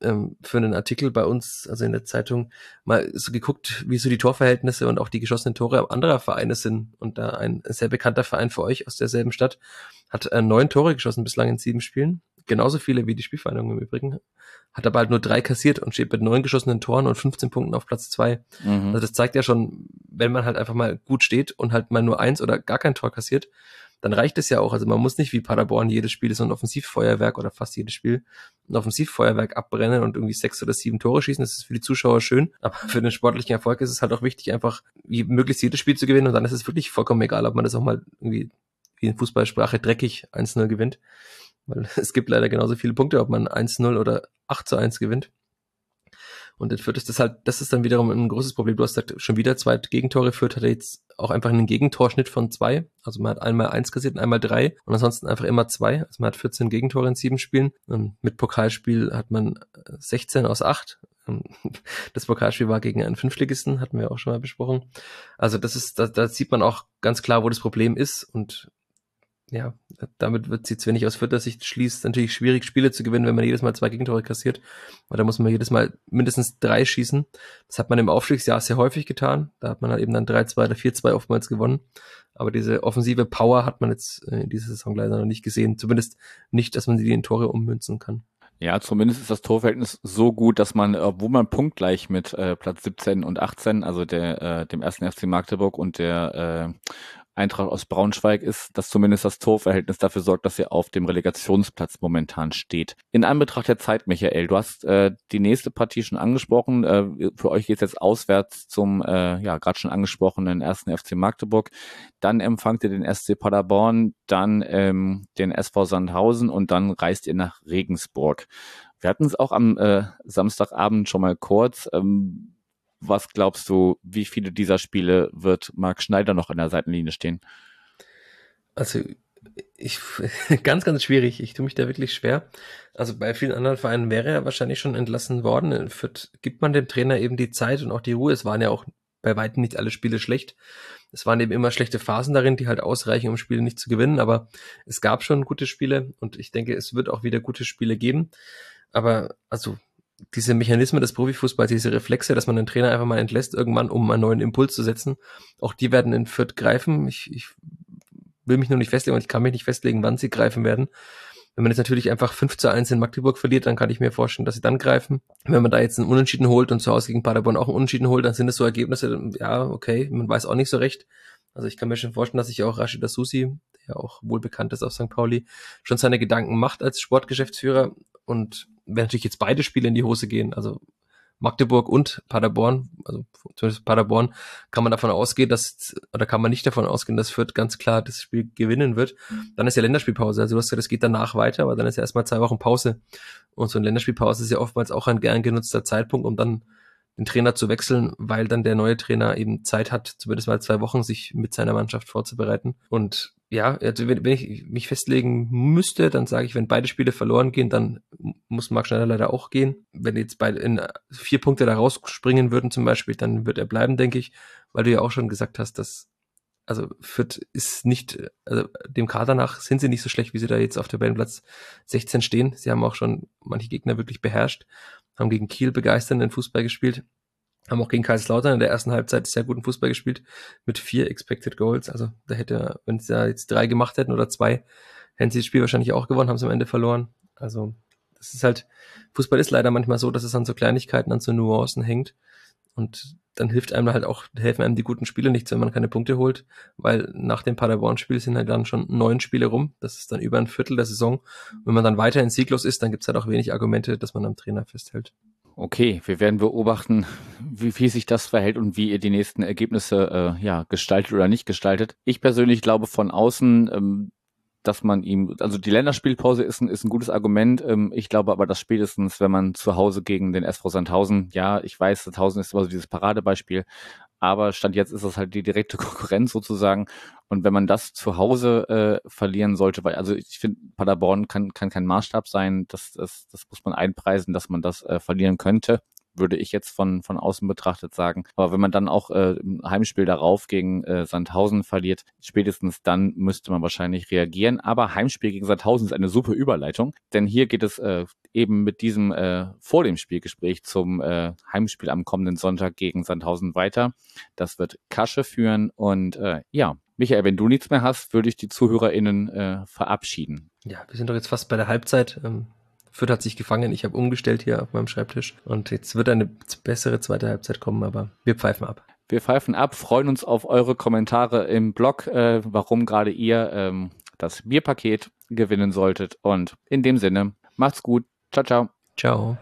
B: ähm, für einen Artikel bei uns, also in der Zeitung, mal so geguckt, wie so die Torverhältnisse und auch die geschossenen Tore anderer Vereine sind. Und da ein sehr bekannter Verein für euch aus derselben Stadt hat äh, neun Tore geschossen bislang in sieben Spielen genauso viele wie die Spielvereinigung im Übrigen, hat aber halt nur drei kassiert und steht mit neun geschossenen Toren und 15 Punkten auf Platz zwei. Mhm. Also das zeigt ja schon, wenn man halt einfach mal gut steht und halt mal nur eins oder gar kein Tor kassiert, dann reicht es ja auch. Also man muss nicht wie Paderborn jedes Spiel so ein Offensivfeuerwerk oder fast jedes Spiel ein Offensivfeuerwerk abbrennen und irgendwie sechs oder sieben Tore schießen. Das ist für die Zuschauer schön, aber für den sportlichen Erfolg ist es halt auch wichtig, einfach wie möglichst jedes Spiel zu gewinnen und dann ist es wirklich vollkommen egal, ob man das auch mal irgendwie wie in Fußballsprache dreckig 1-0 gewinnt. Weil es gibt leider genauso viele Punkte, ob man 1-0 oder 8 zu 1 gewinnt. Und in Fürth ist das halt, das ist dann wiederum ein großes Problem. Du hast gesagt, schon wieder zwei Gegentore. Fürth hatte jetzt auch einfach einen Gegentorschnitt von zwei. Also man hat einmal eins kassiert und einmal drei und ansonsten einfach immer zwei. Also man hat 14 Gegentore in sieben Spielen. Und mit Pokalspiel hat man 16 aus acht. Das Pokalspiel war gegen einen Fünftligisten, hatten wir auch schon mal besprochen. Also das ist, da, da sieht man auch ganz klar, wo das Problem ist. Und ja, damit wird sie wenn ich aus vierter Sicht schließt, natürlich schwierig, Spiele zu gewinnen, wenn man jedes Mal zwei Gegentore kassiert. Weil da muss man jedes Mal mindestens drei schießen. Das hat man im Aufstiegsjahr sehr häufig getan. Da hat man halt eben dann 3-2 oder 4-2 oftmals gewonnen. Aber diese offensive Power hat man jetzt in dieser Saison leider noch nicht gesehen. Zumindest nicht, dass man sie in Tore ummünzen kann.
A: Ja, zumindest ist das Torverhältnis so gut, dass man, obwohl man punktgleich mit äh, Platz 17 und 18, also der äh, dem ersten FC Magdeburg und der äh, Eintracht aus Braunschweig ist, dass zumindest das Torverhältnis dafür sorgt, dass sie auf dem Relegationsplatz momentan steht. In Anbetracht der Zeit, Michael, du hast äh, die nächste Partie schon angesprochen. Äh, für euch geht es jetzt auswärts zum, äh, ja, gerade schon angesprochenen ersten FC Magdeburg. Dann empfangt ihr den SC Paderborn, dann ähm, den SV Sandhausen und dann reist ihr nach Regensburg. Wir hatten es auch am äh, Samstagabend schon mal kurz. Ähm, was glaubst du, wie viele dieser Spiele wird Marc Schneider noch an der Seitenlinie stehen?
B: Also ich ganz, ganz schwierig. Ich tue mich da wirklich schwer. Also bei vielen anderen Vereinen wäre er wahrscheinlich schon entlassen worden. Für, gibt man dem Trainer eben die Zeit und auch die Ruhe. Es waren ja auch bei weitem nicht alle Spiele schlecht. Es waren eben immer schlechte Phasen darin, die halt ausreichen, um Spiele nicht zu gewinnen. Aber es gab schon gute Spiele und ich denke, es wird auch wieder gute Spiele geben. Aber also diese Mechanismen des Profifußballs, diese Reflexe, dass man den Trainer einfach mal entlässt irgendwann, um einen neuen Impuls zu setzen, auch die werden in Fürth greifen. Ich, ich will mich nur nicht festlegen und ich kann mich nicht festlegen, wann sie greifen werden. Wenn man jetzt natürlich einfach 5 zu 1 in Magdeburg verliert, dann kann ich mir vorstellen, dass sie dann greifen. Wenn man da jetzt einen Unentschieden holt und zu Hause gegen Paderborn auch einen Unentschieden holt, dann sind es so Ergebnisse, ja, okay, man weiß auch nicht so recht. Also ich kann mir schon vorstellen, dass sich auch Rashida Susi, der auch wohl bekannt ist auf St. Pauli, schon seine Gedanken macht als Sportgeschäftsführer und wenn natürlich jetzt beide Spiele in die Hose gehen, also Magdeburg und Paderborn, also zumindest Paderborn, kann man davon ausgehen, dass, oder kann man nicht davon ausgehen, dass Fürth ganz klar das Spiel gewinnen wird. Dann ist ja Länderspielpause. Also du hast gesagt, es geht danach weiter, aber dann ist ja erstmal zwei Wochen Pause. Und so eine Länderspielpause ist ja oftmals auch ein gern genutzter Zeitpunkt, um dann den Trainer zu wechseln, weil dann der neue Trainer eben Zeit hat, zumindest mal zwei Wochen sich mit seiner Mannschaft vorzubereiten. Und ja, also wenn, wenn ich mich festlegen müsste, dann sage ich, wenn beide Spiele verloren gehen, dann muss Marc Schneider leider auch gehen. Wenn jetzt beide in vier Punkte da rausspringen würden zum Beispiel, dann wird er bleiben, denke ich, weil du ja auch schon gesagt hast, dass also Fürth ist nicht, also dem Kader nach sind sie nicht so schlecht, wie sie da jetzt auf der Tabellenplatz 16 stehen. Sie haben auch schon manche Gegner wirklich beherrscht haben gegen Kiel begeisternden Fußball gespielt, haben auch gegen Kaiserslautern in der ersten Halbzeit sehr guten Fußball gespielt mit vier Expected Goals. Also da hätte, wenn sie da jetzt drei gemacht hätten oder zwei, hätten sie das Spiel wahrscheinlich auch gewonnen, haben sie am Ende verloren. Also das ist halt, Fußball ist leider manchmal so, dass es an so Kleinigkeiten, an so Nuancen hängt. Und dann hilft einem halt auch, helfen einem die guten Spiele nichts, wenn man keine Punkte holt, weil nach dem Paderborn-Spiel sind halt dann schon neun Spiele rum. Das ist dann über ein Viertel der Saison. wenn man dann weiterhin sieglos ist, dann gibt's halt auch wenig Argumente, dass man am Trainer festhält.
A: Okay, wir werden beobachten, wie, wie sich das verhält und wie ihr die nächsten Ergebnisse äh, ja gestaltet oder nicht gestaltet. Ich persönlich glaube von außen, ähm, dass man ihm, also die Länderspielpause ist ein, ist ein gutes Argument. Ähm, ich glaube aber, dass spätestens, wenn man zu Hause gegen den SV Sandhausen, ja, ich weiß, Sandhausen ist immer so dieses Paradebeispiel, aber Stand jetzt ist das halt die direkte Konkurrenz sozusagen. Und wenn man das zu Hause äh, verlieren sollte, weil, also ich finde, Paderborn kann, kann kein Maßstab sein, das, das, das muss man einpreisen, dass man das äh, verlieren könnte würde ich jetzt von, von außen betrachtet sagen. Aber wenn man dann auch äh, im Heimspiel darauf gegen äh, Sandhausen verliert, spätestens dann müsste man wahrscheinlich reagieren. Aber Heimspiel gegen Sandhausen ist eine super Überleitung, denn hier geht es äh, eben mit diesem äh, vor dem Spielgespräch zum äh, Heimspiel am kommenden Sonntag gegen Sandhausen weiter. Das wird Kasche führen und äh, ja, Michael, wenn du nichts mehr hast, würde ich die ZuhörerInnen äh, verabschieden.
B: Ja, wir sind doch jetzt fast bei der Halbzeit. Ähm, Fürth hat sich gefangen. Ich habe umgestellt hier auf meinem Schreibtisch. Und jetzt wird eine bessere zweite Halbzeit kommen, aber wir pfeifen ab.
A: Wir pfeifen ab, freuen uns auf eure Kommentare im Blog, äh, warum gerade ihr ähm, das Bierpaket gewinnen solltet. Und in dem Sinne, macht's gut. Ciao, ciao.
B: Ciao.